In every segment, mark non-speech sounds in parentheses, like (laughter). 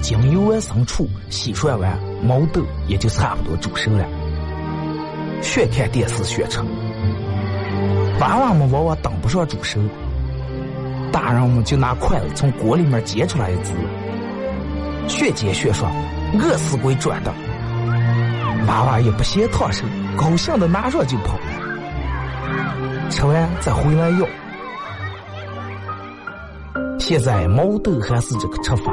精油完生出，洗涮完毛豆也就差不多煮熟了。学看电视学吃。娃娃们往往等不上煮熟，大人们就拿筷子从锅里面夹出来一只，学煎学涮，饿死鬼转的。娃娃也不嫌烫手，高兴的拿上就跑，吃完再回来要。现在毛豆还是这个吃法，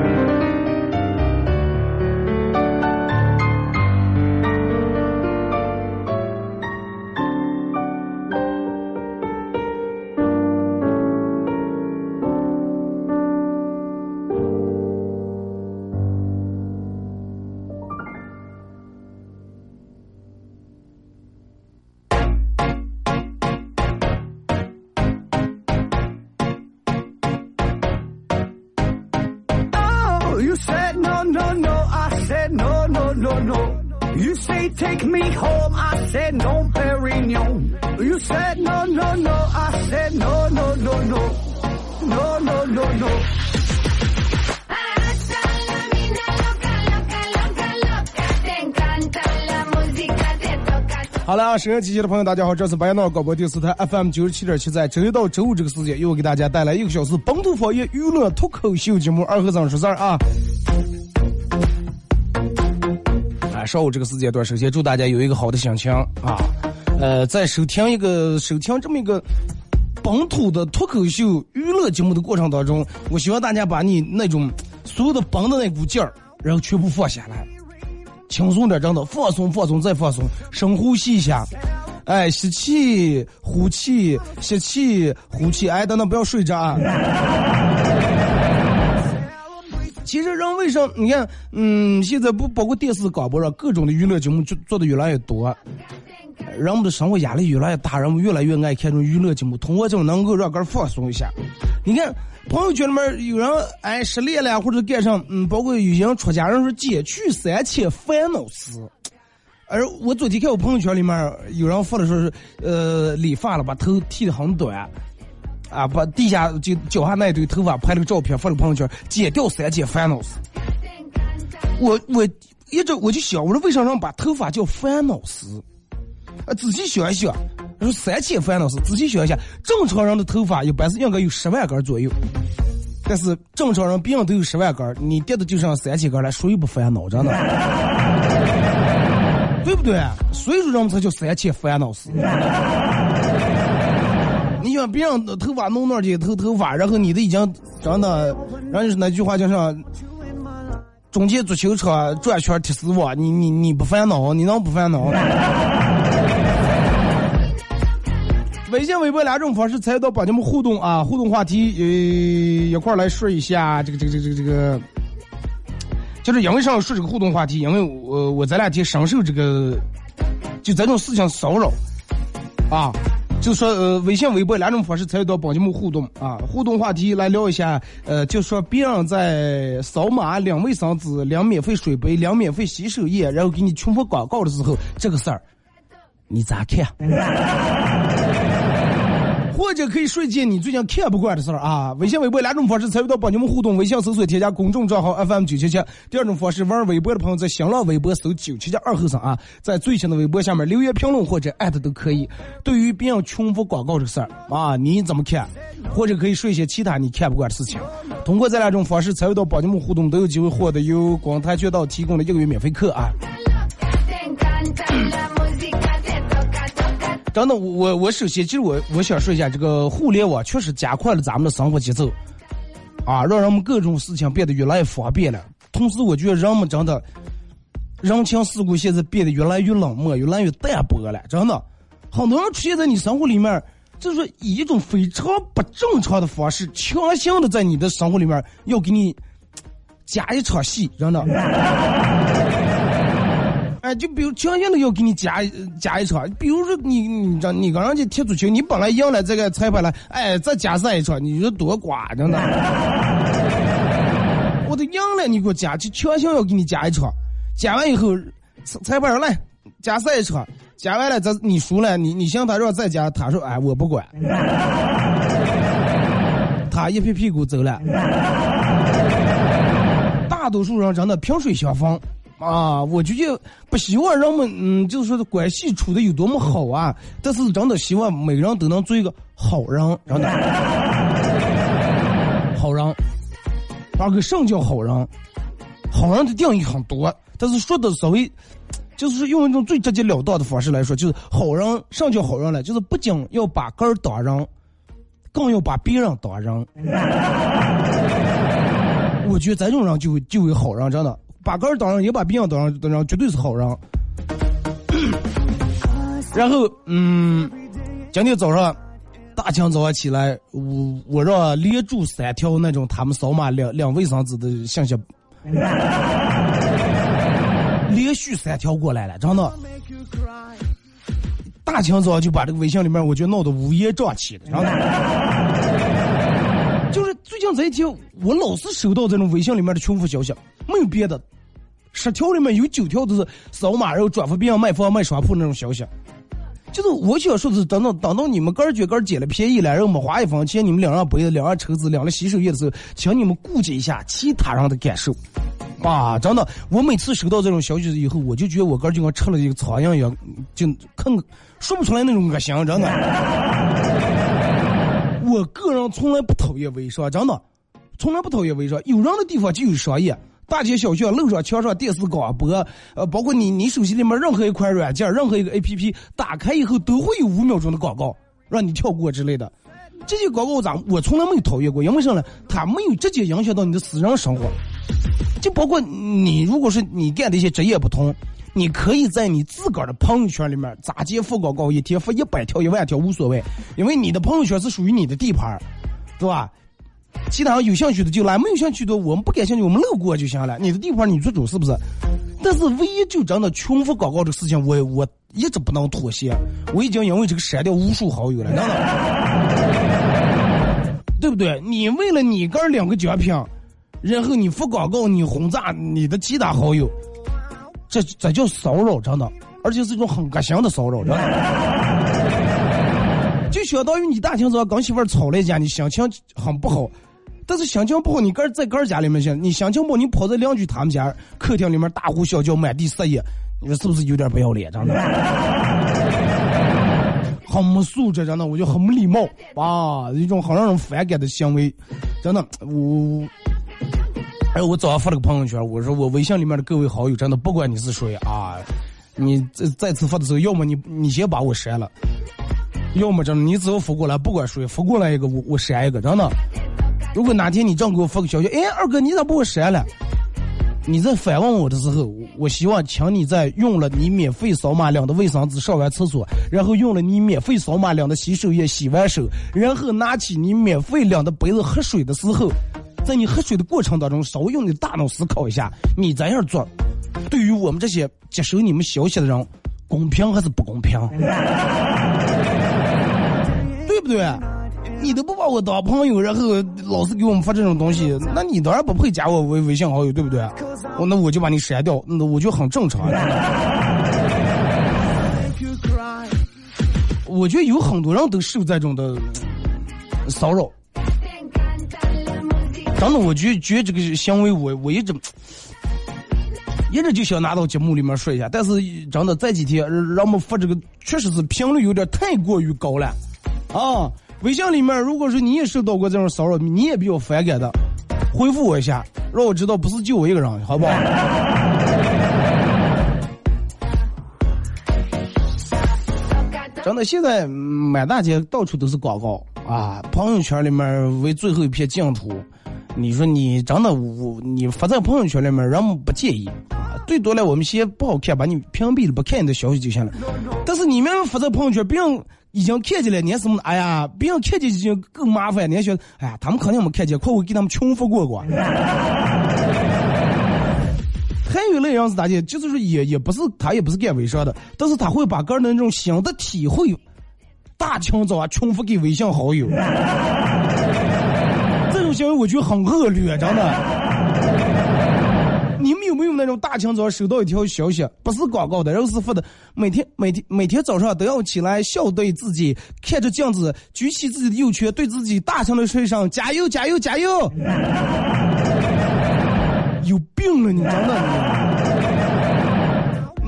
好了啊，收音机前的朋友，大家好，这是白彦淖尔广播电视台 FM 九十七点七，在周一到周五这个时间，又给大家带来一个小时本土方言娱乐脱口秀节目《二和尚说事儿》啊。啊，上午这个时间段，首先祝大家有一个好的心情啊。呃，在收听一个收听这么一个本土的脱口秀娱乐节目的过程当中，我希望大家把你那种所有的绷的那股劲儿，然后全部放下来。轻松点，真的放松放松再放松，深呼吸一下，哎，吸气呼气，吸气呼气，哎，等等不要睡着啊。其实人为什么你看，嗯，现在不包括电视、广播上各种的娱乐节目做做的越来越多，人们的生活压力越来越大，人们越来越爱看这种娱乐节目，通过这种能够让个人放松一下。你看朋友圈里面有人哎失恋了，或者干上，嗯，包括有些人出家人说减去三千烦恼丝。而我昨天看我朋友圈里面有人发的说是，呃，理发了，把头剃得很短，啊，把地下就脚下那一堆头发拍了个照片发了朋友圈，剪掉三千烦恼丝。我我一直我就想，我说为啥让把头发叫烦恼丝？啊，仔细想一想，说三千烦恼丝，仔细想一下，正常人的头发一般是应该有十万根左右，但是正常人别人都有十万根，你跌的就剩三千根了，谁不烦恼？着呢，对不对？所以说人们才叫三千烦恼丝。让别人的头发弄那儿去头头发，然后你的已经真的，然后就是那句话叫啥？中间足球场转圈踢死我，你你你不烦恼？你能不烦恼？(laughs) 微信、微博两种方式参与到帮你们互动啊！互动话题，呃，一块来说一下这个这个这个这个，就是因为啥说这个互动话题？因为我我咱俩就深受这个就这种事情骚扰啊。就说呃，微信、微博两种方式参与到帮节目互动啊，互动话题来聊一下，呃，就说别人在扫码两卫生纸、两免费水杯、两免费洗手液，然后给你群发广告的时候，这个事儿你咋看？或者可以说一件你最近看不惯的事儿啊。微信、微博两种方式参与到帮你们互动：微信搜索添加公众账号 FM 九七七；第二种方式，玩微博的朋友在新浪微博搜九七七二后生啊，在最新的微博下面留言评论或者艾特都可以。对于别人重复广告这事儿啊，你怎么看？或者可以说一些其他你看不惯的事情。通过这两种方式参与到帮你们互动，都有机会获得由广泰渠道提供的一个月免费课啊。真的，我我我首先，其实我我想说一下，这个互联网确实加快了咱们的生活节奏，啊，让人们各种事情变得越来越方便了。同时，我觉得人们真的人情世故现在变得越来越冷漠，越来越淡薄了。真的，很多人出现在你生活里面，就是说以一种非常不正常的方式，强行的在你的生活里面要给你加一场戏，真的。就比如强行的要给你加加一场，比如说你你这你跟人家踢足球，你本来赢了这个裁判了，哎，再加赛一场，你说多瓜真的。(laughs) 我都赢了，你给我加，就强行要给你加一场，加完以后，裁判说来加赛一场，加完了咱你输了，你你向他让再加，他说哎我不管，(laughs) 他一屁屁股走了。(laughs) 大多数人真的萍水相逢。啊，我就觉不希望人们，嗯，就是说的关系处的有多么好啊，但是真的希望每个人都能做一个好人，真的，(laughs) 好人。二个什么叫好人？好人的定义很多，但是说的稍微，就是用一种最直截了当的方式来说，就是好人，什么叫好人呢？就是不仅要把个儿当人，更要把别人当人。(laughs) 我觉得这种人就就为好人，真的。把个人当人，也把别人当人，当人绝对是好人。(coughs) 然后，嗯，今天早上大清早上起来，我我让连住三条那种他们扫码两两卫生纸的信息，连续三条过来了，真的。大清早就把这个微信里面，我就闹得乌烟瘴气的，真的。这一天，我老是收到这种微信里面的重复消息，没有别的，十条里面有九条都是扫码然后转发别人卖房卖商铺那种消息。就是我想说的是，等到等到你们个儿觉个儿捡了便宜了，然后没花一分钱，你们两人杯子、两人抽子、两人洗手液的时候，请你们顾及一下其他人的感受。啊，真的，我每次收到这种消息以后，我就觉得我个儿就跟吃了一个苍蝇一样，就看说不出来那种恶心，真的。我个人从来不讨厌微商，真的，从来不讨厌微商。有人的地方就有商业，大街小巷、路上、墙上、电视广播，呃，包括你你手机里面任何一款软件、任何一个 A P P 打开以后，都会有五秒钟的广告让你跳过之类的。这些广告咋我从来没有讨厌过，因为啥呢？它没有直接影响到你的私人生活。就包括你，如果是你干的一些职业不同，你可以在你自个儿的朋友圈里面咋接发广告，一天发一百条、一万条无所谓，因为你的朋友圈是属于你的地盘，对吧？其他有兴趣的就来，没有兴趣的我们不感兴趣，我们路过就行了。你的地盘你做主是不是？但是唯一就真的重复广告这个事情，我我一直不能妥协。我已经因为这个删掉无数好友了，真的，(laughs) 对不对？你为了你哥两个奖品。然后你发广告，你轰炸你的其他好友，这这叫骚扰，真的，而且是一种很恶心的骚扰，真的。就相当于你大清早跟媳妇儿吵了一架，你心情很不好，但是心情不好，你哥在哥家里面去，你心情不好，你跑在邻居他们家客厅里面大呼小叫，满地撒野，你说是不是有点不要脸，真的？(laughs) 很没素质，真的，我就很没礼貌啊，一种很让人反感的行为，真的，我。哎，我早上发了个朋友圈，我说我微信里面的各位好友，真的不管你是谁啊，你再再次发的时候，要么你你先把我删了，要么真的你只要发过来，不管谁发过来一个，我我删一个，真的。如果哪天你正给我发个消息，哎，二哥你咋把我删了？你在反问我的时候，我希望请你在用了你免费扫码领的卫生纸上完厕所，然后用了你免费扫码领的洗手液洗完手，然后拿起你免费领的杯子喝水的时候。在你喝水的过程当中，稍微用你的大脑思考一下，你这样做，对于我们这些接收你们消息的人，公平还是不公平？(laughs) 对不对？你都不把我当朋友，然后老是给我们发这种东西，那你当然不配加我微微信好友，对不对？我那我就把你删掉，那我就很正常。我觉得有很多人都受这种的嗯骚扰，真的，我觉觉这个行为我我一直一直就想拿到节目里面说一下，但是真的这几天让让我们发这个确实是频率有点太过于高了啊！微信里面，如果说你也受到过这种骚扰，你也比较反感的，回复我一下，让我知道不是就我一个人，好不好？真的，现在满大街到处都是广告啊！朋友圈里面为最后一片净土，你说你真的我你发在朋友圈里面，人们不介意啊，最多了我们嫌不好看，把你屏蔽了，不看你的消息就行了。但是你们发在朋友圈，别人已经看见了，你什么？哎呀，别人看见已经更麻烦，你还觉得，哎呀，他们肯定没看见，快我给他们重复过过。(laughs) 还有一类人是咋的？就是说也也不是他也不是干微商的，但是他会把个人的那种新的体会，大清早啊重复给微信好友，种行我觉得很恶劣，真的。你们有没有那种大清早收到一条消息，不是广告的，然后是发的，每天每天每天早上都要起来笑对自己，看着镜子，举起自己的右拳，对自己大声的说一声加油加油加油。有病了，你真的你，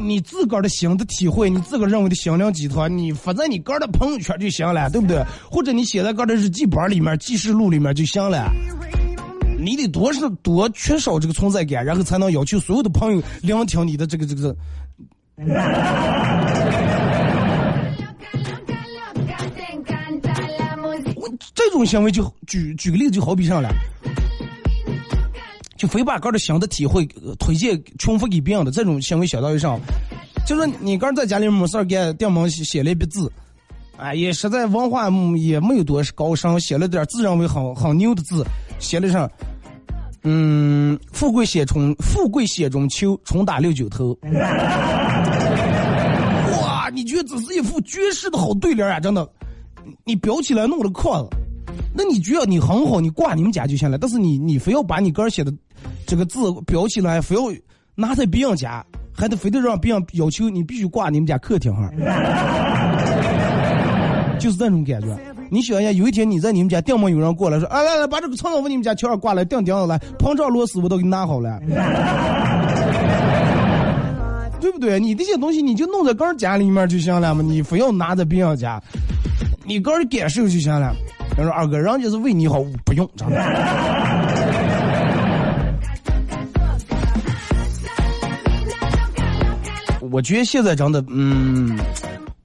你自个儿的心的体会，你自个儿认为的心灵鸡汤，你发在你个儿的朋友圈就行了，对不对？或者你写在个儿的日记本里面、记事录里面就行了。你得多是多缺少这个存在感，然后才能要求所有的朋友聆听你的这个这个。(laughs) 我这种行为就举举个例子，就好比上了，就非把个儿的新的体会、推荐重复给别人的这种行为相当于啥，就是你刚在家里没事儿干，电门写了一笔字，哎，也实在文化也没有多高深，写了点自认为很很牛的字，写了上，嗯，富贵险中富贵险中求，重打六九头。(laughs) 哇，你觉得这是一副绝世的好对联啊！真的，你裱起来弄了框子，那你觉得你很好，你挂你们家就行了。但是你你非要把你哥写的这个字标起来，非要拿在别人家，还得非得让别人要求你必须挂你们家客厅上，(laughs) 就是这种感觉。你想一下，有一天你在你们家，定门有人过来说：“哎，来来，把这个窗子往你们家墙上挂来，钉钉子来，膨胀螺丝我都给你拿好了。(laughs) ”对不对？你这些东西你就弄在个人家里面就行了嘛，你非要拿在别人家，你个人感受就行了。他说二哥，人家是为你好，不用，真的。我觉得现在真的，嗯，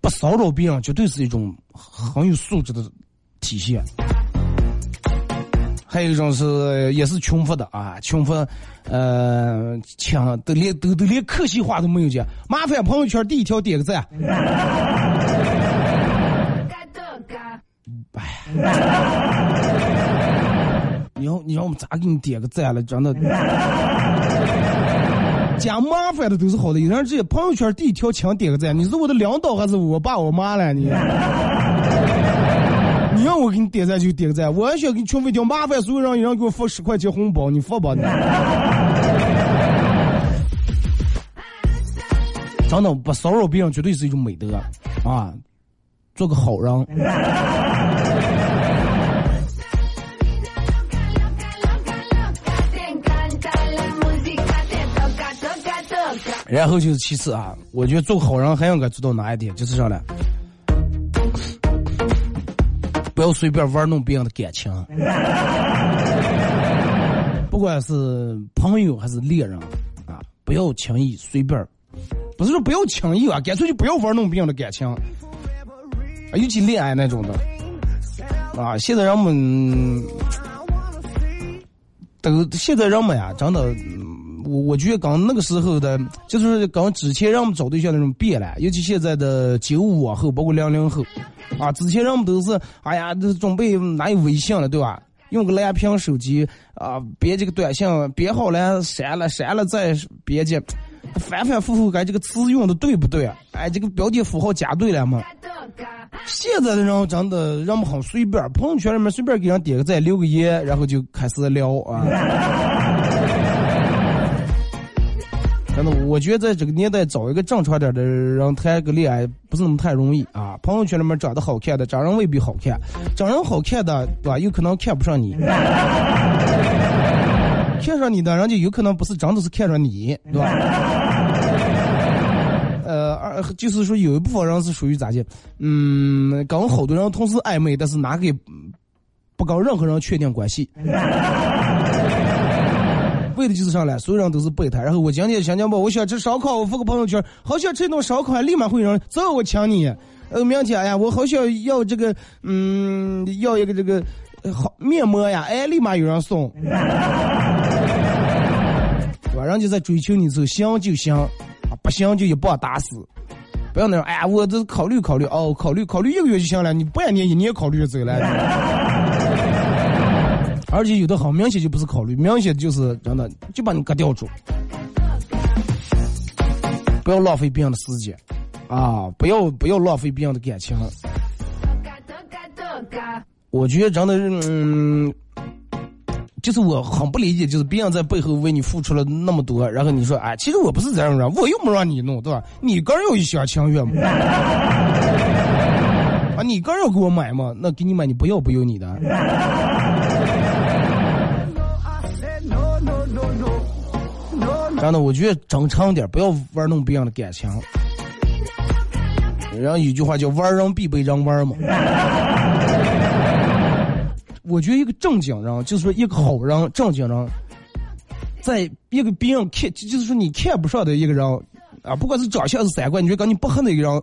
不骚扰别人绝对是一种很有素质的体现。还有一种是也是穷富的啊，穷富，呃，抢都连都都连客气话都没有讲，麻烦朋友圈第一条点个赞。Toca, toca. 你要你让我们咋给你点个赞了？真的，讲麻烦的都是好的，有人直接朋友圈第一条请点个赞，你是我的领导还是我爸我妈了你？(laughs) 你让我给你点赞就点个赞，我还想给你群发一条麻烦所有人一人给我发十块钱红包，你发吧你。(laughs) 真的不骚扰别人绝对是一种美德啊，做个好人。然后就是其次啊，我觉得做好人还应该做到哪一点，就是啥呢？不要随便玩弄别人的感情，(laughs) 不管是朋友还是恋人啊，不要轻易随便，不是说不要轻易啊，干脆就不要玩弄别人的感情，啊，尤其恋爱那种的，啊，现在人们都现在人们呀，真的。我我觉得跟那个时候的，就是跟之前让我们找对象那种变了，尤其现在的九五后，包括零零后，啊，之前人们都是，哎呀，这准备哪有微信了，对吧？用个蓝屏手机啊，编这个短信，编好了删了，删了再编辑，反反复复改这个词用的对不对？哎，这个标点符号加对了吗？现在的人真的人们很随便，朋友圈里面随便给人点个赞、留个言，然后就开始聊啊。真的，我觉得在这个年代找一个正常点的人谈个恋爱不是那么太容易啊。朋友圈里面长得好看的，长人未必好看；长人好看的，对吧？有可能看不上你。看上你的人就有可能不是真的是看上你，对吧？(laughs) 呃，二就是说有一部分人是属于咋的？嗯，跟好多人同时暧昧，但是哪个也不跟任何人确定关系。为的就是上来，所有人都是备胎。然后我今天想想吧，我想吃烧烤，我发个朋友圈，好想吃一顿烧烤，立马会有人走，我抢你。呃，明天哎呀，我好想要这个，嗯，要一个这个好面膜呀，哎，立马有人送。(laughs) 对吧？人家在追求你的时候，行就行，不行就一棒打死。不要那种，哎呀，我这考虑考虑，哦，考虑考虑一个月就行了，你半年一年考虑就走了。而且有的很明显就不是考虑，明显就是真的就把你割掉住。不要浪费别人的时间，啊，不要不要浪费别人的感情。我觉得真的，嗯，就是我很不理解，就是别人在背后为你付出了那么多，然后你说，哎，其实我不是这样人，我又没让你弄，对吧？你个人有一厢情愿嘛？啊，你个人要给我买嘛？那给你买，你不要不由你的。真的，我觉得正常点，不要玩弄别人的感情。然后有句话叫“玩人必被人玩”嘛。我觉得一个正经人，就是说一个好人、正经人，在一个别人看，就是说你看不上的一个人啊，不管是长相是三观，你觉得跟你不合的一个人，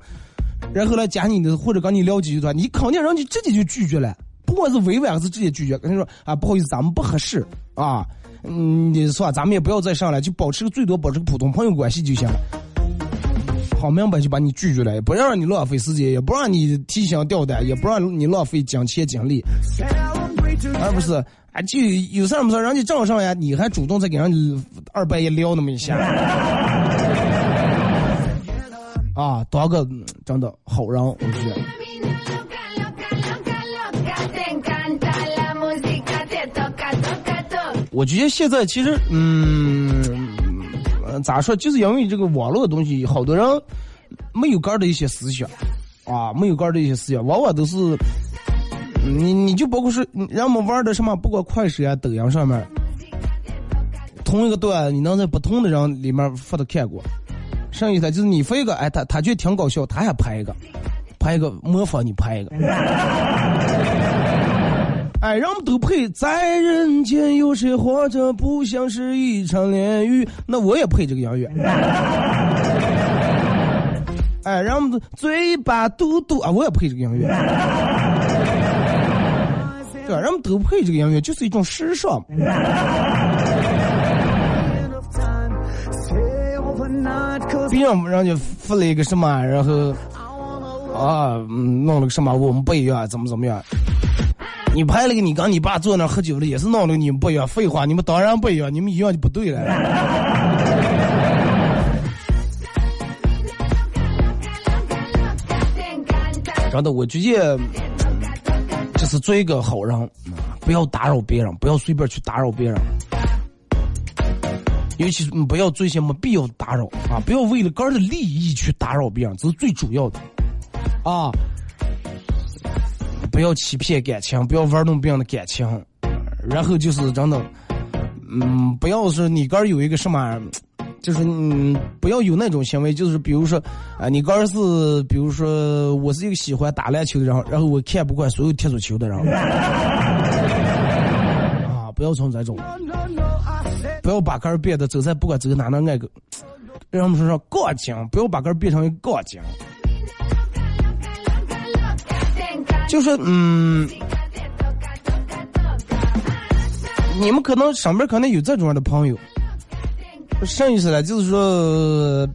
然后来加你的或者跟你聊几句的话，你肯定人家直接就拒绝了，不管是委婉还是直接拒绝，跟你说啊，不好意思，咱们不合适啊，嗯，你说咱们也不要再上来，就保持个最多保持个普通朋友关系就行了。好明白就把你拒绝了，也不让你浪费时间，也不让你提心吊胆，也不让你浪费金钱精力，而不是啊，就有事儿没事儿，人家正上呀，你还主动再给人家二半夜撩那么一下，啊，当个真的好人，我觉得。我觉得现在其实，嗯，咋说，就是因为这个网络的东西，好多人没有根儿的一些思想，啊，没有根儿的一些思想，往往都是，你你就包括是人们玩的什么，不管快手啊、抖音上面，同一个段，你能在不同的人里面发的看过，剩下的就是你发一个，哎，他他觉得挺搞笑，他还拍一个，拍一个模仿你拍一个。哎，人们都配在人间，有谁活着不像是一场炼狱？那我也配这个音乐。哎，人们嘴巴嘟嘟啊，我也配这个音乐。对吧？人们都配这个音乐，就是一种时尚。of time. Stay overnight, cause 别人人家发了一个什么，然后啊，弄了个什么，我们不一样，怎么怎么样？你拍了个你跟你爸坐那喝酒了，也是闹了你们不一样。废话，你们当然不一样，你们一样就不对了。真的，我直接就是做一个好人，不要打扰别人，不要随便去打扰别人，尤其是不要做一些没必要的打扰啊！不要为了个人的利益去打扰别人，这是最主要的啊！不要欺骗感情，不要玩弄别人的感情，然后就是真的，嗯，不要是你个人有一个什么。就是嗯，不要有那种行为，就是比如说，啊、你个人是，比如说，我是一个喜欢打篮球的人，然后我看不惯所有踢足球的人，(laughs) 啊，不要从这种，不要把个人变得走在不管走哪的那个，让我们说说杠精，不要把个人变成一个杠精，就是嗯.你们可能身边可能有这种样的朋友，剩意思呢，就是说，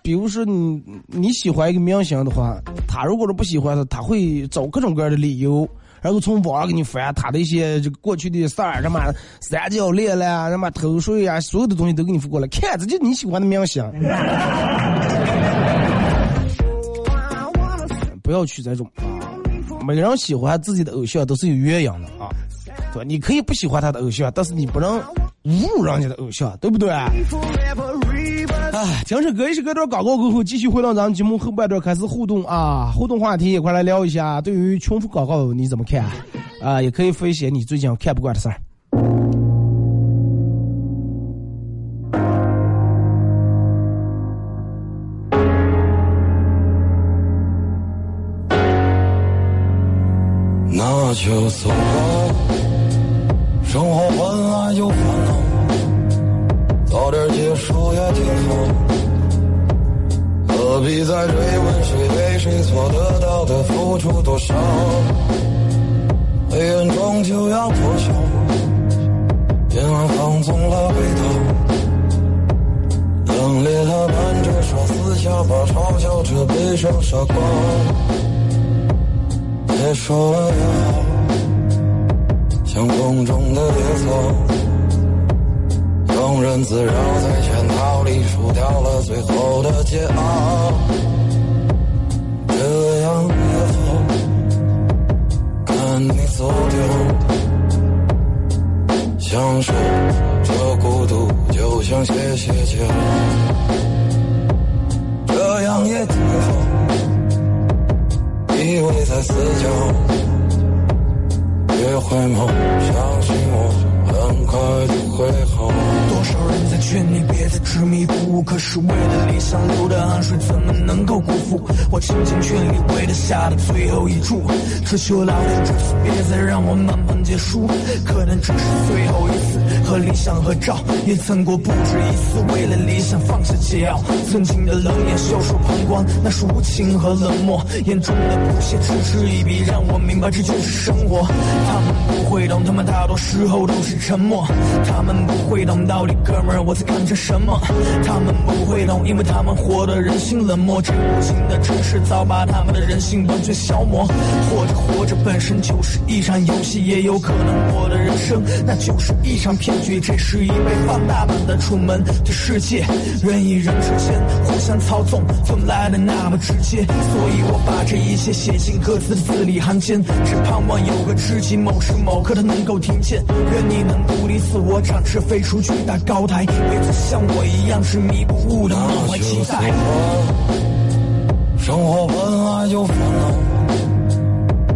比如说你你喜欢一个明星的话，他如果说不喜欢他，他会找各种各样的理由，然后从网上给你翻他的一些这个过去的事儿，什么三角恋啦，什么偷税啊，所有的东西都给你发过来，看着就你喜欢的明星。(laughs) 不要去这种啊！每个人喜欢自己的偶像都是有原因的啊，对吧？你可以不喜欢他的偶像，但是你不能侮辱人家的偶像，对不对？哎，听首歌，一首歌段广告过后，继续回到咱们节目后半段开始互动啊！互动话题也快来聊一下，对于重复广告你怎么看？啊，也可以分享你最近看不惯的事儿。就走吧，生活本来就烦恼，早点结束也挺好。何必再追问谁对谁错，得到的付出多少？黑暗终究要破晓，夜晚放纵了味道，冷冽的伴着说撕下吧，嘲笑着悲伤傻瓜。别说了也好，像风中的野草，庸人自扰在圈套里输掉了最后的桀骜。这样也好，看你走掉，享受这孤独，就像歇歇脚，这样也挺好。依偎在死角，回眸，相信我，很快就会好。劝你别再执迷不悟，可是为了理想流的汗水怎么能够辜负？我倾尽全力为了下的最后一注，只求老天这次。别再让我慢慢结束，可能这是最后一次。和理想合照，也曾过不止一次。为了理想放下桀骜，曾经的冷眼袖手旁观，那是无情和冷漠，眼中的不屑嗤之以鼻，让我明白这就是生活。他们不会懂，他们大多时候都是沉默，他们不会懂到底哥们儿我在干着什么，他们不会懂，因为他们活得人性冷漠，这无情的城市早把他们的人性完全消磨。活着活着本身就是一场游戏，也有可能我的人生那就是一场骗局。这是一被放大版的楚门的世界，人与人之间互相操纵，从来的那么直接，所以我把这一切写进歌词的字里行间，只盼望有个知己，某时某刻他能够听见。愿你能独立自我，展翅飞出巨大高台，别再像我一样执迷不悟的满怀期待。生活本来就烦恼，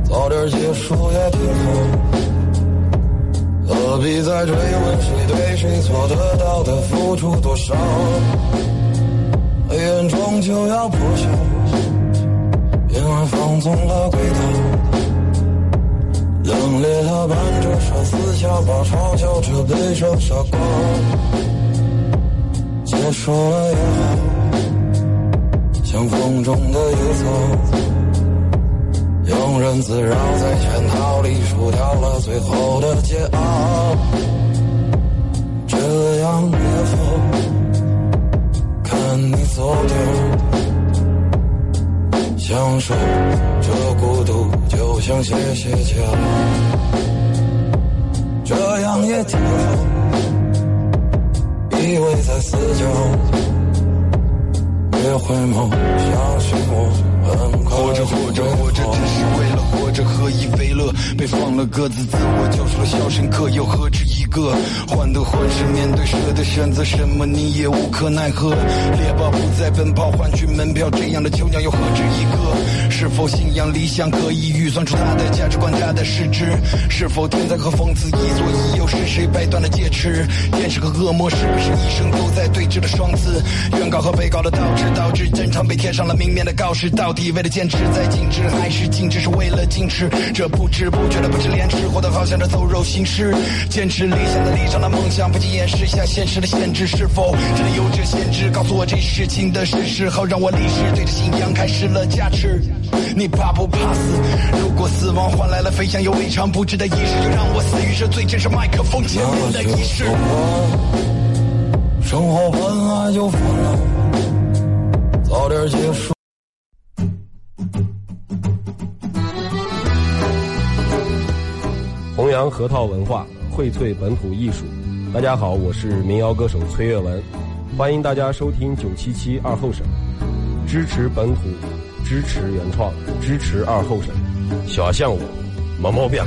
早点结束也挺好。何必再追问谁对谁错，得到的付出多少？黑暗终究要破晓，夜晚放纵了轨道，冷冽了伴着说撕下把，嘲笑着悲伤傻瓜。结束了也好，像风中的野草。庸人自扰在圈套里输掉了最后的桀骜，这样也好，看你走掉，享受这孤独，就像歇歇脚，这样也挺好，依偎在死角，别回眸，相信我。活着活着活着，只是为了活着，何以为乐？被放了鸽子，自我救赎了肖申克，又何止个？患得患失，面对舍的选择什么，你也无可奈何。猎豹不再奔跑，换取门票，这样的囚鸟又何止一个？是否信仰理想，可以预算出它的价值观，它的市值？是否天才和疯子一左一右，是谁掰断了戒尺？天使和恶魔是不是一生都在对峙的双子？原告和被告的倒置，导致战场被贴上了明面的告示。到底为了坚持在静止，还是静止是为了矜持？这不知不觉的不知廉耻，活得好像这走肉行尸。坚持理想的理想的梦想，不仅掩饰下现实的限制，是否真的有这限制？告诉我这事情的事实，好让我立时对着信仰开始了加持。你怕不怕死？如果死亡换来了飞翔又未尝不知的仪式，就让我死于这最真实麦克风前面的仪式。生活本来就烦恼，早点结束。弘扬核桃文化，荟萃本土艺术。大家好，我是民谣歌手崔月文，欢迎大家收听九七七二后生，支持本土，支持原创，支持二后生，小象我，没毛病。哎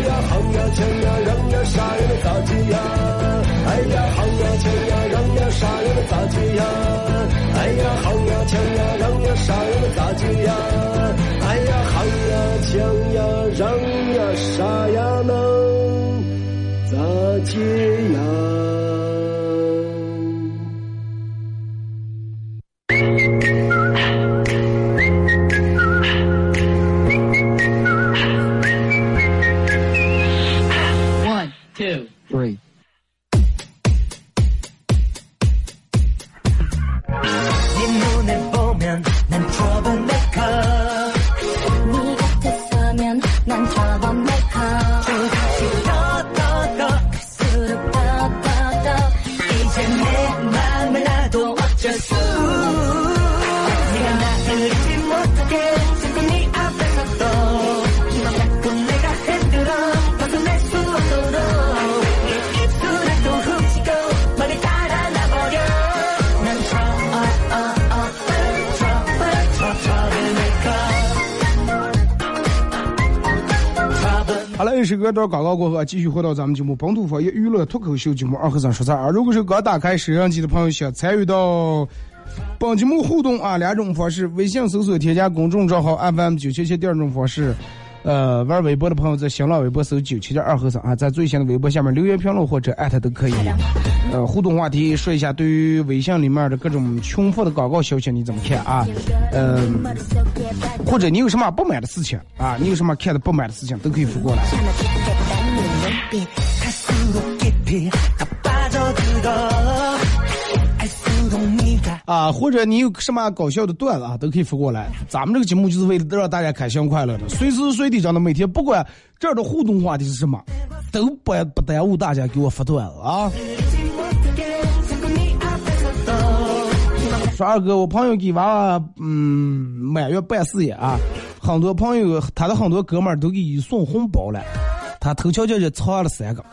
呀，行呀，抢呀，让呀，杀呀，咋接呀？哎呀，喊呀，抢呀，嚷呀，杀呀，能咋接呀？这首歌到广告过后，继续回到咱们节目本土方言娱乐脱口秀节目二和尚说事儿啊。如果是刚打开摄像机的朋友，想参与到本节目互动啊，两种方式：微信搜索添加公众账号 FM 九七七；第二种方式，呃，玩微博的朋友在新浪微博搜九七点二和尚啊，在最新的微博下面留言评论或者艾特都可以。呃，互动话题说一下，对于微信里面的各种重复的广告消息你怎么看啊？嗯、或者你有什么不满的事情啊？你有什么看的不满的事情都可以发过来。啊，或者你有什么搞笑的段子啊，都可以发过来。咱们这个节目就是为了让大家开心快乐的，随时随地真的每天不管这儿的互动话题是什么，都不不耽误大家给我发段子啊。说二哥，我朋友给娃娃嗯满月办事业啊，很多朋友他的很多哥们儿都给送红包了，他头悄悄就藏了三个，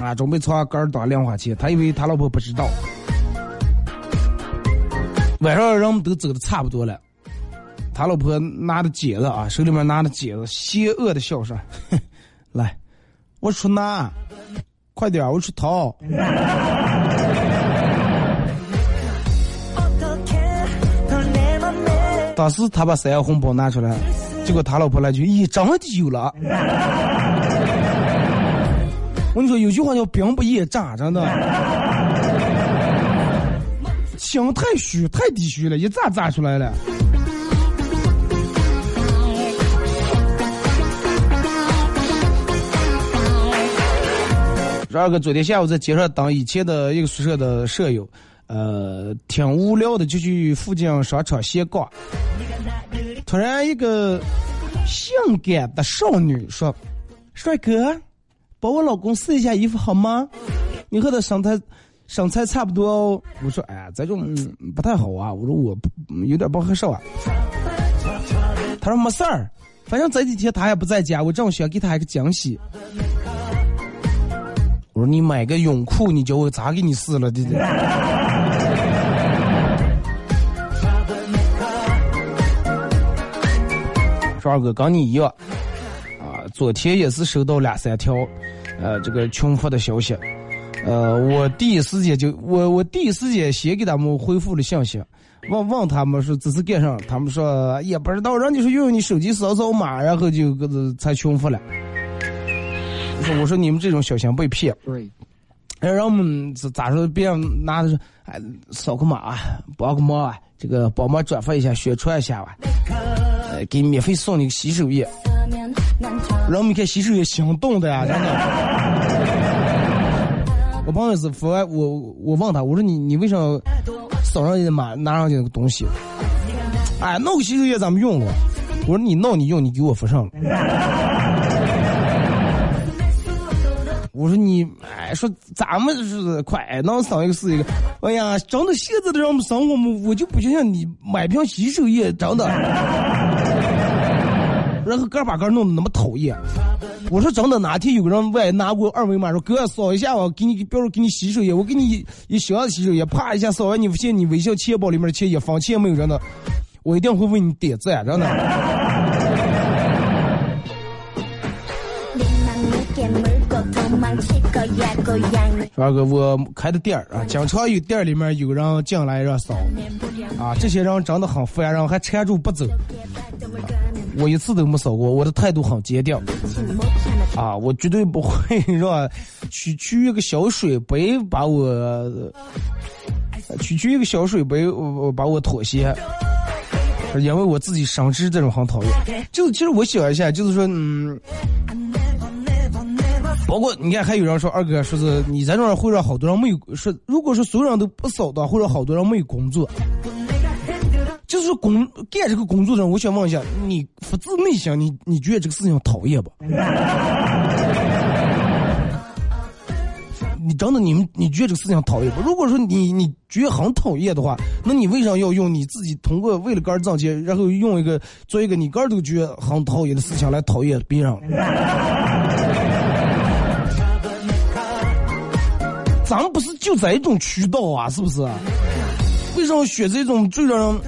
啊，准备藏杆儿当零花钱，他以为他老婆不知道。晚上人们都走的差不多了。他老婆拿着剪子啊手里面拿着剪子邪恶的笑声。(laughs) 来我出拿快点我出逃 (laughs) 当时他把三个红包拿出来结果他老婆来句一张就有了。(laughs) 我跟你说有句话叫兵不厌诈真的心太虚，太低虚了，一炸炸出来了。这二哥昨天下午在街上等以前的一个宿舍的舍友，呃，挺无聊的，就去附近商场闲逛。突然，一个性感的少女说：“帅哥，帮我老公试一下衣服好吗？你和他身材身材差不多哦。”我说：“哎呀，这种、不太好啊。”我说：“我有点不合适啊。”他说：“没事儿，反正这几天他也不在家，我正想给他一个惊喜。”我说：“你买个泳裤，你叫我咋给你试了？这这。(laughs) ”说二哥跟你一样，啊，昨天也是收到两三条，呃，这个群发的消息，呃，我第一时间就我我第一时间先给他们回复了信息，问问他们说只是干啥，他们说也不知道，人家说用你手机扫扫码，然后就个子才穷复了。我说我说你们这种小心被骗。哎，让我们咋说？别拿着，哎，扫个码、啊，帮个忙啊！这个帮忙转发一下，宣传一下吧。呃，给免费送你个洗手液。让我们看洗手液行动的呀、啊，真的。我朋友是服完我，我问他，我说你你为啥扫上去的码拿上去那个东西？哎，那个洗手液咱们用过。我说你弄你用，你给我扶上了。我说你，哎，说咱们是快能省一个是一个，哎呀，真的现在的人们生活嘛，我就不相信你买瓶洗手液，真的。(laughs) 然后个把个弄得那么讨厌。我说真的，哪天有个人外拿过二维码说哥扫一下我给你，比如说给你洗手液，我给你一一箱洗手液，啪一下扫完，你发现你微信钱包里面的钱一分钱没有真的，我一定会为你点赞，真的。二哥，我开的店儿啊，经常有店里面有人进来让扫，啊，这些人真的很烦人，还缠住不走。我一次都没扫过，我的态度很坚定。啊，我绝对不会让区区一个小水杯把我，区区一个小水杯我把我妥协，因为我自己深知这种很讨厌。就其实我想一下，就是说，嗯。包括你看，还有人说二哥说是你这种人会让好多人没有说，如果说所有人都不扫的话，会让好多人没有工作。就是工干这个工作的人，我想问一下，你发自内心，你你觉得这个事情讨厌不？(laughs) 你真的你们你觉得这个事情讨厌不？如果说你你觉得很讨厌的话，那你为啥要用你自己通过为了个人挣钱，然后用一个做一个你个人都觉得很讨厌的事情来讨厌别人？(laughs) 咱们不是就在一种渠道啊，是不是？为什么选这种最让人？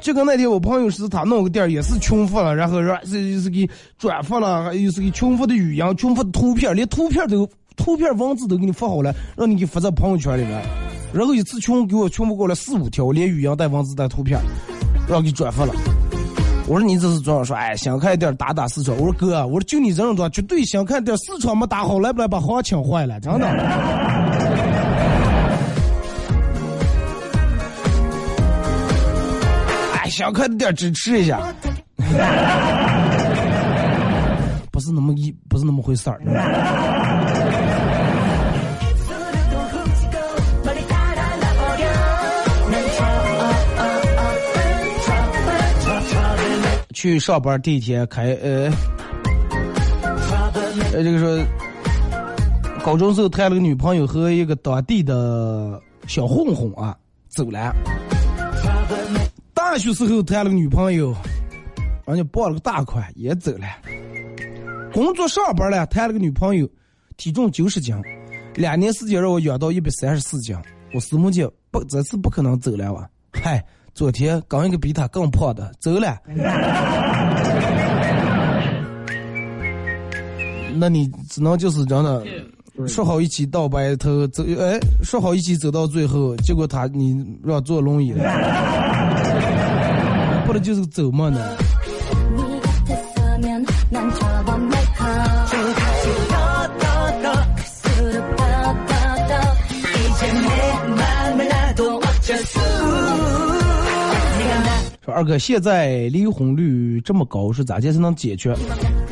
就跟那天我朋友是他弄个店也是穷发了，然后是是是给转发了，又是给穷发的语音、穷发的图片，连图片都图片文字都给你发好了，让你给发在朋友圈里面。然后一次穷给我穷发过来四五条，连语音带文字带图片，让给转发了。我说你这是这样说？哎，想开点打打市场。我说哥，我说就你这种装，绝对想看点市场没打好，来不来把行情坏了？真的。想开点支持一下。(laughs) 不是那么一，不是那么回事儿。去上班第一天开呃，呃这个说，高中时候谈了个女朋友和一个当地的小混混啊走了。大学时候谈了个女朋友，人家抱了个大款也走了。工作上班了谈了个女朋友，体重九十斤，两年时间让我养到一百三十四斤。我私募姐不这次不可能走了哇，嗨。昨天刚一个比他更胖的走了，(laughs) 那你只能就是真的说好一起到白头走，哎，说好一起走到最后，结果他你让坐轮椅了，不的就是走嘛呢？说二哥，现在离婚率这么高，是咋介才能解决？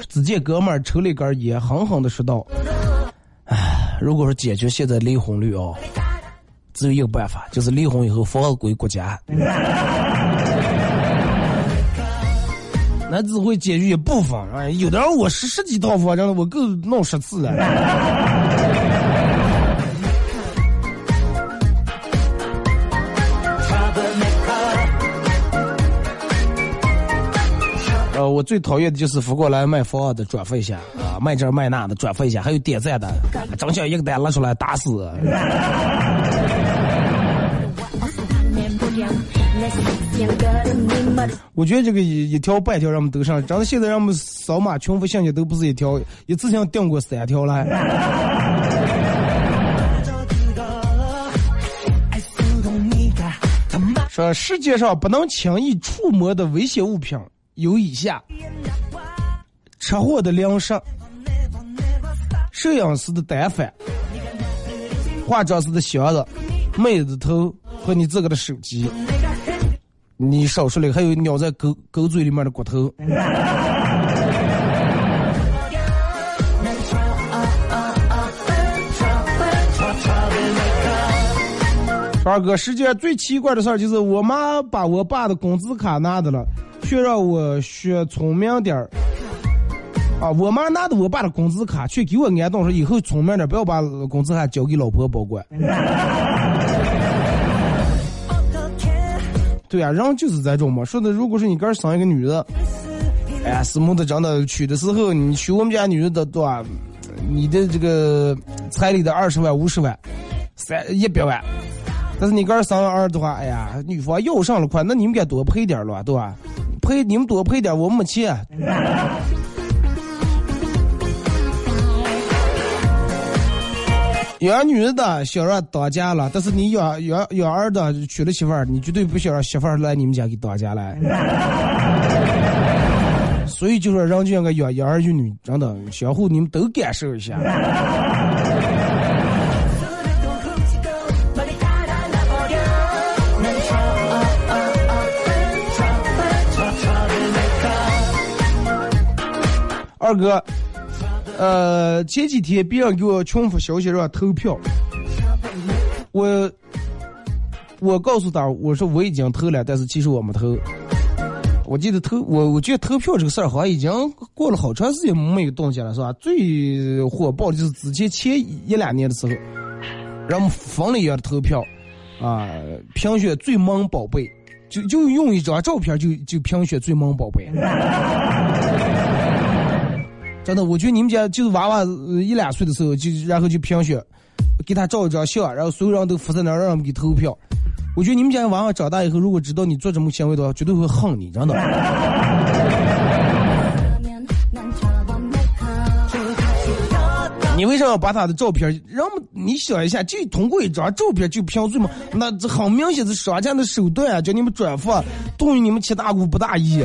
只见哥们儿抽了一根烟，狠狠的说道：“唉，如果说解决现在离婚率哦，只有一个办法，就是离婚以后房子归国家。那只会解决一部分，哎，有的人我十十几套房，真的我够弄十次了。”呃，我最讨厌的就是扶过来卖房的转发一下啊，卖这卖那的转发一下，还有点赞的，整想一个单拉出来打死。(laughs) 我觉得这个一一条半条让我们都上，真的现在让我们扫码群发信息都不是一条，一次性订过三条了。说世界上不能轻易触摸的危险物品。有以下：车祸的粮食、摄影师的单反、化妆师的箱子、妹子头和你自个的手机。你少说了，还有咬在狗狗嘴里面的骨头。(laughs) 二哥，世界上最奇怪的事儿就是我妈把我爸的工资卡拿的了。却让我学聪明点儿啊！我妈拿着我爸的工资卡，却给我安顿说以后聪明点，不要把工资卡交给老婆保管。(laughs) 对啊，人就是这种嘛。说的，如果是你哥生一个女的，哎呀，是木的真的娶的时候，你娶我们家女的的多啊？你的这个彩礼的二十万、五十万、三一百万。但是你个儿生儿的话，哎呀，女方要上了款，那你们该多赔点了，对吧？赔你们多赔点，我没钱。养女儿的想让当家了，但是你养养养儿的娶了媳妇儿，你绝对不想让媳妇儿来你们家给当家来。(laughs) 所以就说人就应该养养儿育女，真的相互你们都感受一下。二哥，呃，前几天别人给我群发消息让投票，我我告诉他我说我已经投了，但是其实我没投。我记得投我我觉得投票这个事儿好像已经过了好长时间没有动静了，是吧？最火爆的就是之前前一两年的时候，人们疯了一样的投票，啊，评选最萌宝贝，就就用一张照片就就评选最萌宝贝。真的，我觉得你们家就是娃娃一两岁的时候就然后就评选，给他照一张相，然后所有人都附在那儿让人们给投票。我觉得你们家娃娃长大以后，如果知道你做这么行为的话，绝对会恨你，真的。(laughs) 你为啥要把他的照片？让你想一下，就通过一张照片就评罪吗？那这很明显是商家的手段啊！叫你们转发，动用你们七大姑八大姨。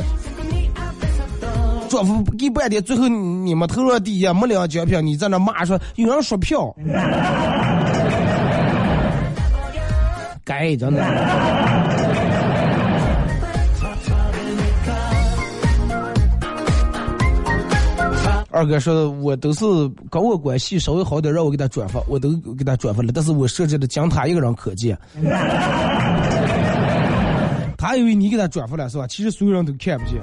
转发给半天，最后你们投了第一，没领奖品，你在那骂说有人刷票。该真的。二哥说，我都是跟我关系稍微好点，让我给他转发，我都给他转发了。但是我设置的仅他一个人可见，他以为你给他转发了是吧？其实所有人都看不见。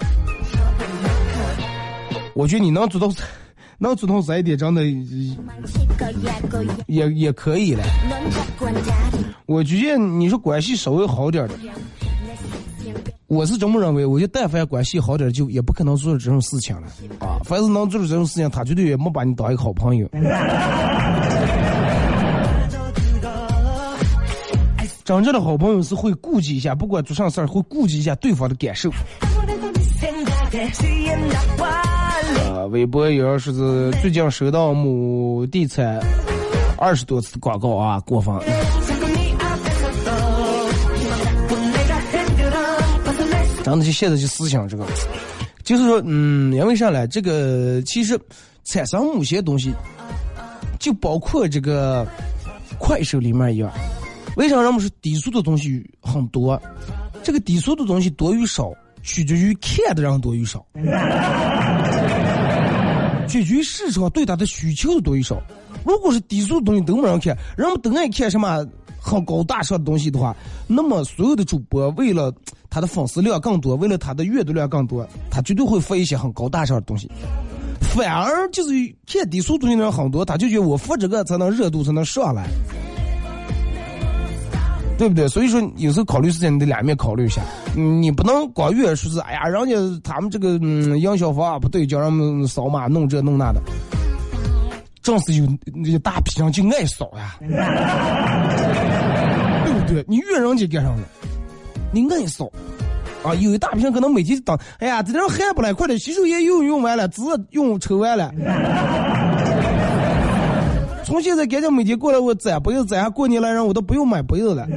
我觉得你能做到，(laughs) 能做到这一点，真的也也可以了。我觉得你说关系稍微好点的，我是这么认为。我觉得但凡关系好点，就也不可能做这种事情了啊！凡是能做这种事情，他绝对也没把你当一个好朋友。(laughs) 真正的好朋友是会顾及一下，不管做啥事儿会顾及一下对方的感受。呃，微博有人说是最近收到某地产二十多次广告啊，过分。真的就现在就思想这个，就是说，嗯，因为啥呢？这个其实产生某些东西，就包括这个快手里面一样。为啥人们说低俗的东西很多？这个低俗的东西多与少，取决于看的人多与少，取决于市场对它的需求的多与少。如果是低俗东西都没人看，人们都爱看什么很高大上的东西的话，那么所有的主播为了他的粉丝量更多，为了他的阅读量更多，他绝对会发一些很高大上的东西。反而就是看低俗东西的人很多，他就觉得我发这个才能热度才能上来。对不对？所以说有时候考虑事情，你得两面考虑一下。你不能光越说是哎呀，人家他们这个嗯营销方法不对，叫人们扫码弄这弄那的。正是有那个大批人就爱扫呀，(laughs) 对不对？你越人家干上了，你爱扫啊！有一大批人可能每天当，哎呀，这人还不来，快点洗手液用用完了，纸用抽完了。从现在赶紧每天过来我攒杯子，攒下过年了，人我都不用买杯子了。(laughs)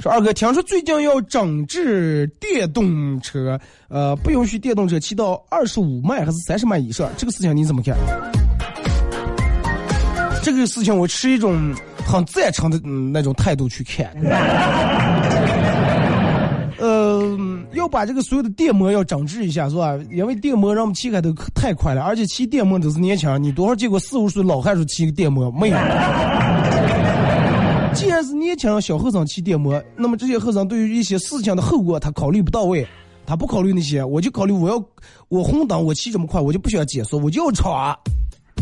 说二哥，听说最近要整治电动车，呃，不允许电动车骑到二十五迈还是三十迈以上，这个事情你怎么看？这个事情我持一种很赞成的那种态度去看。呃，要把这个所有的电摩要整治一下，是吧？因为电摩让我们骑开都太快了，而且骑电摩都是年轻人。你多少见过四五岁老汉说骑个电摩？没有。(laughs) 既然是年轻人小后生骑电摩，那么这些后生对于一些事情的后果他考虑不到位，他不考虑那些，我就考虑我要我红灯我骑这么快，我就不需要减速，我就要闯。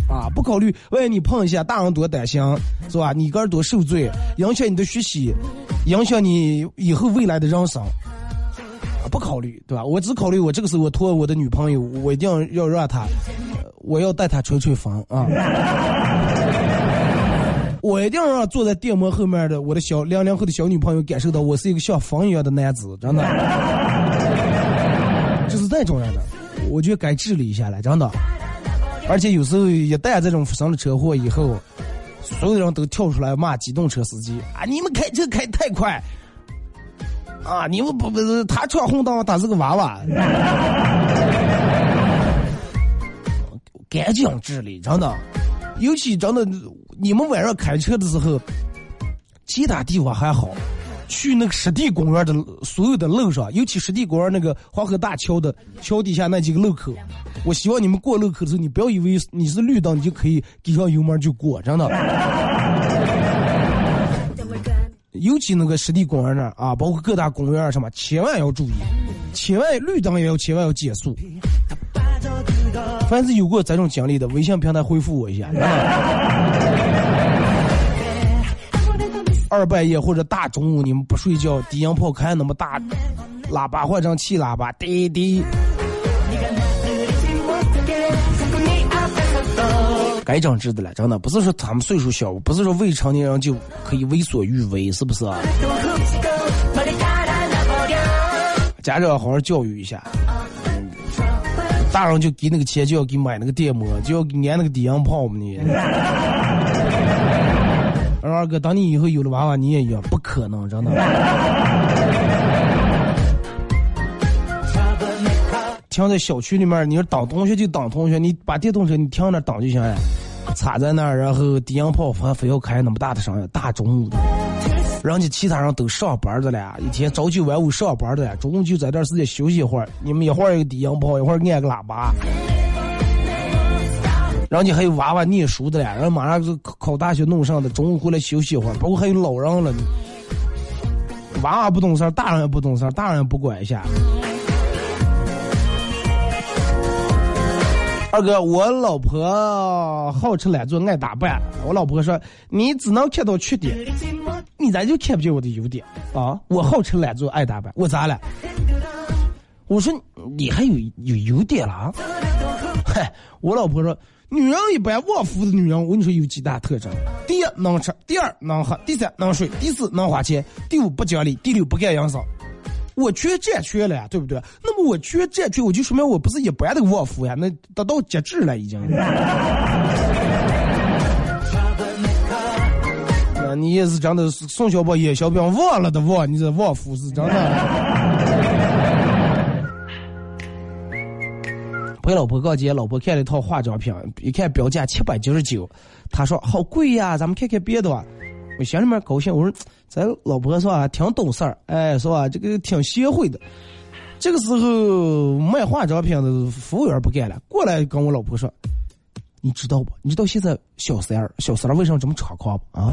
啊，不考虑万一你碰一下，大人多担心，是吧？你个人多受罪，影响你的学习，影响你以后未来的人生，啊不考虑，对吧？我只考虑我这个时候我托我的女朋友，我一定要要让她，我要带她吹吹风啊。(laughs) 我一定要让坐在电摩后面的我的小零零后的小女朋友感受到我是一个像风一样的男子，真的，(laughs) 就是那种人的，我觉得该治理一下了，真的。而且有时候一旦这种发生了车祸以后，所有人都跳出来骂机动车司机啊！你们开车开太快，啊！你们不不是他闯红灯，他是个娃娃。赶紧治理，真的。尤其真的，你们晚上开车的时候，其他地方还好，去那个湿地公园的所有的路上，尤其湿地公园那个黄河大桥的桥底下那几个路口，我希望你们过路口的时候，你不要以为你是绿灯，你就可以给上油门就过，真的。尤其那个湿地公园那儿啊，包括各大公园什么，千万要注意，千万绿灯也要千万要减速。凡是有过这种经历的，微信平台回复我一下。(laughs) 二半夜或者大中午你们不睡觉，低音炮开那么大，喇叭换成气喇叭，滴滴。该整治的了，真的不是说他们岁数小，不是说未成年人就可以为所欲为，是不是啊？家长好好教育一下。大人就给那个钱，就要给买那个电摩，就要给安那个低音炮嘛你。(laughs) 二哥，当你以后有了娃娃，你也一样，不可能，真的。停在小区里面，你说当同学就当同学，你把电动车你停那儿当就行了，插在那儿，然后低音炮非非要开那么大的声音，大中午的，人家其他人都上班的了，一天朝九晚五上班的了，中午就在这时间休息一会儿，你们一会儿一个低音炮，一会儿按个喇叭，然后你还有娃娃念书的了，然后马上就考考大学弄上的，中午回来休息一会儿，包括还有老人了，娃娃不懂事儿，大人也不懂事儿，大人也不管一下。二哥，我老婆好吃懒做，爱打扮。我老婆说：“你只能看到缺点，你咋就看不见我的优点啊？”我好吃懒做，爱打扮，我咋了？我说你还有有优点了啊？嗨，我老婆说：“女人一般旺夫的女人，我跟你说有几大特征：第一能吃，第二能喝，第三能睡，第四能花钱，第五不讲理，第六不干营生。”我缺这缺了呀，对不对？那么我缺这缺，我就说明我不是一般的旺夫呀，那达到极致了已经。(laughs) 那你也是真的是宋小宝、叶小兵忘了的忘，你这旺夫是真的。(laughs) 陪老婆逛街，老婆看了一套化妆品，一看标价七百九十九，她说好贵呀，咱们看看别的吧。我心里面高兴，我说咱老婆是吧，挺懂事儿，哎，是吧？这个挺贤惠的。这个时候卖化妆品的服务员不干了，过来跟我老婆说：“你知道不？你知道现在小三儿、小三儿为什么这么猖狂不？啊，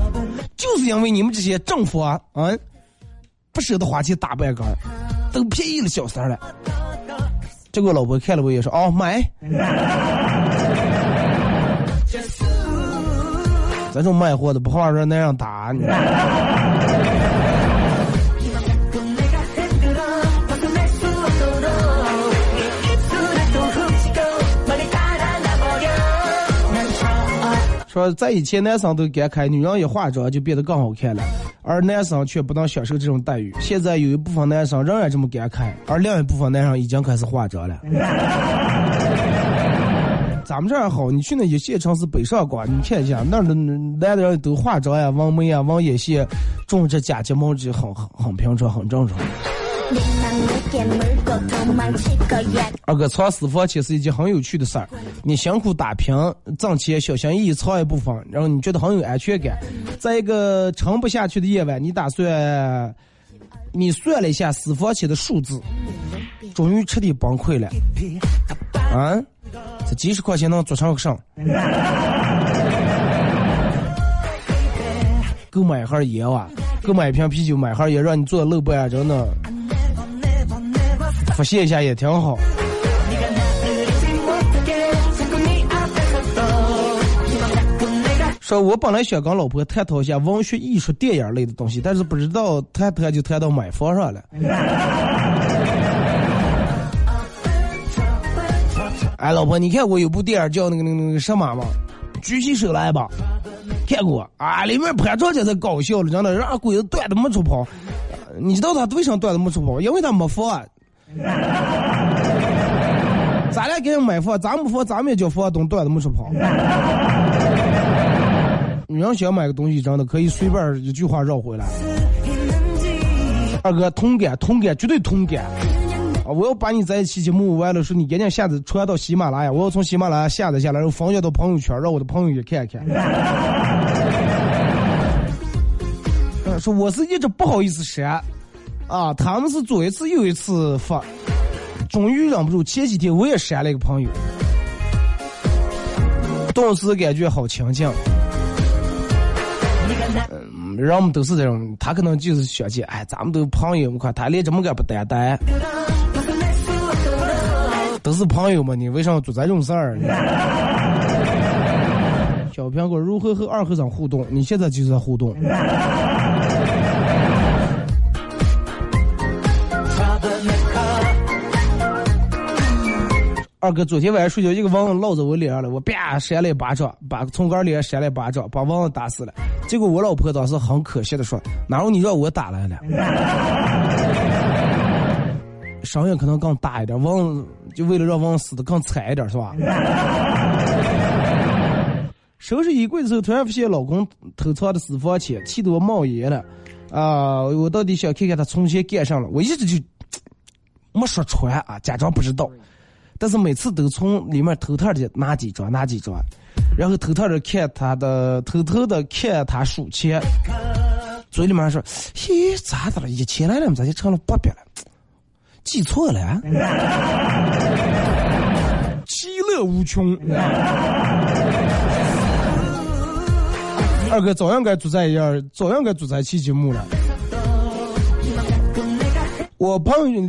就是因为你们这些政府啊，啊，不舍得花钱打扮杆儿，都便宜了小三儿了。”结果老婆看了我也说：“哦，买。”这种卖货的不好让那样打你。说在以前男生都感慨女人一化妆就变得更好看了，而男生却不能享受这种待遇。现在有一部分男生仍然这么感慨，而另一部分男生已经开始化妆了。咱们这儿好，你去那一线城市北上广，你看一下那儿的男的人都化妆呀、纹眉呀、纹眼线、种这假睫毛，这很很很平常，很正常。二哥藏私房钱是一件很有趣的事儿，你辛苦打拼挣钱，小心翼翼藏一部分，然后你觉得很有安全感。在一个撑不下去的夜晚，你打算，你算了一下私房钱的数字，终于彻底崩溃了。啊，这几十块钱能做成个啥？(laughs) 购买一盒烟哇，购买一瓶啤酒，买盒烟，让你做漏半真的。发泄一下也挺好。说我本来想跟老婆探讨一下文学、艺术、电影类的东西，但是不知道谈谈就谈到买房上了。哎，老婆，你看过有部电影叫那个那个那个什么吗？举起手来吧，看过啊？里面潘长江才搞笑了，真的让鬼子断的没处跑。你知道他为啥断的没处跑？因为他没房。(laughs) 咱俩给人买房，咱没房，咱们也叫房东断的没处跑。女人想买个东西，真的可以随便一句话绕回来。二哥，同感，同感，绝对同感。啊！我要把你在一起节目完了，说你赶紧下载传到喜马拉雅，我要从喜马拉雅下载下来，然后分享到朋友圈，让我的朋友也看一看。嗯，(laughs) 说我是一直不好意思删，啊，他们是左一次右一次发，终于忍不住，前几天我也删了一个朋友，顿时感觉好亲近。嗯，人们都是这种，他可能就是想起，哎，咱们都朋友，我看他连这么个不担待。都是朋友嘛，你为啥要做这种事儿？(laughs) 小苹果如何和二和尚互动？你现在就是在互动。二哥昨天晚上睡觉，一个蚊子落在我脸上了，我啪扇了一巴掌，把从杆脸扇了一巴掌，把蚊子打死了。结果我老婆当时很可惜的说：“哪有你让我打来了？”声音可能更大一点，蚊就为了让蚊死的更惨一点，是吧？收拾衣柜的时候，突然发现老公偷藏的私房钱，气得我冒烟了。啊，我到底想看看他从前干啥了？我一直就没说穿啊，假装不知道。但是每次都从里面偷偷的拿几张，拿几张，然后偷偷的看他的，偷偷的看他数钱，嘴里面说：“咦，咋的了？一千来了，咋就成了八百了？”记错了啊，(laughs) 其乐无穷。二哥照样该主在一样，照样该主在期节目了。我朋友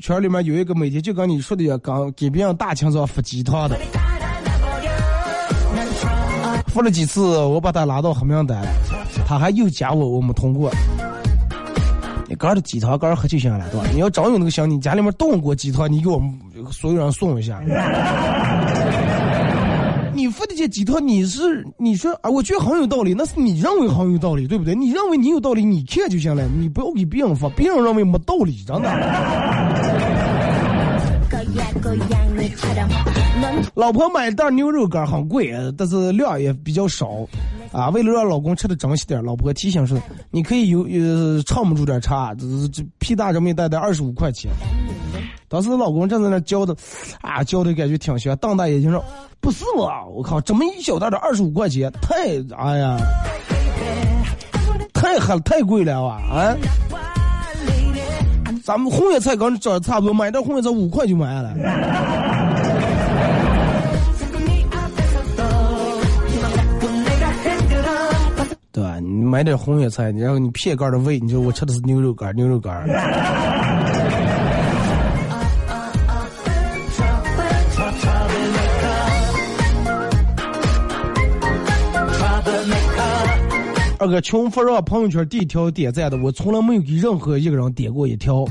圈里面有一个每天就跟你说的一样，刚给别人大清早发鸡汤的，发了几次，我把他拉到黑名单，他还又加我，我没通过。干的鸡汤，干喝就行了，对吧？你要真有那个心，你家里面炖过鸡汤，你给我们所有人送一下。你发的这鸡汤，你是你说啊？我觉得很有道理，那是你认为很有道理，对不对？你认为你有道理，你看就行了，你不要给别人发，别人认为没道理，真的。老婆买袋牛肉干很贵，但是量也比较少。啊，为了让老公吃的珍惜点，老婆提醒说：“你可以有呃，唱不住点茶，这这屁大这么一袋袋二十五块钱。”当时老公正在那嚼的，啊，嚼的感觉挺香，瞪大眼睛说：“不是我，我靠，这么一小袋的二十五块钱，太哎呀，太狠太贵了啊！啊，咱们红叶菜刚这差不多，买点红叶菜五块就买下来。”对吧？你买点红叶菜，然后你撇干的喂，你说我吃的是牛肉干，牛肉干。二哥，穷富让朋友圈第一条点赞的，我从来没有给任何一个人点过一条。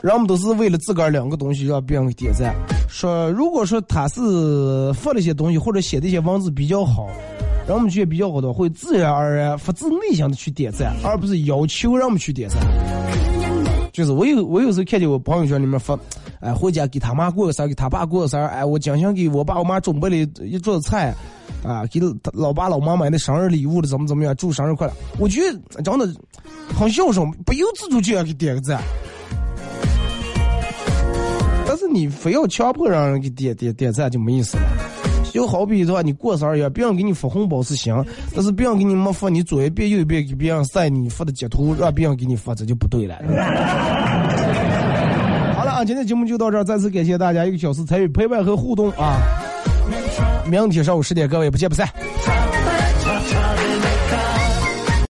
人们都是为了自个儿两个东西让别人点赞。说，如果说他是发了些东西或者写的一些文字比较好，人们觉得比较好的，会自然而然发自内心的去点赞，而不是要求人们去点赞。就是我有我有时候看见我朋友圈里面发，哎，回家给他妈过个生日，给他爸过个生日，哎，我精心给我爸我妈准备了一桌子菜，啊，给老爸老妈买的生日礼物的怎么怎么样，祝生日快乐。我觉得真的很孝顺，不由自主就要给点个赞。但是你非要强迫让人给点点点赞就没意思了。就好比的话，你过生日，别人给你发红包是行，但是别人给你没发，你左一遍右一遍给别人晒你发的截图，让别人给你发，这就不对。了今天节目就到这儿，再次感谢大家一个小时参与陪伴和互动啊！明天上午十点，各位不见不散。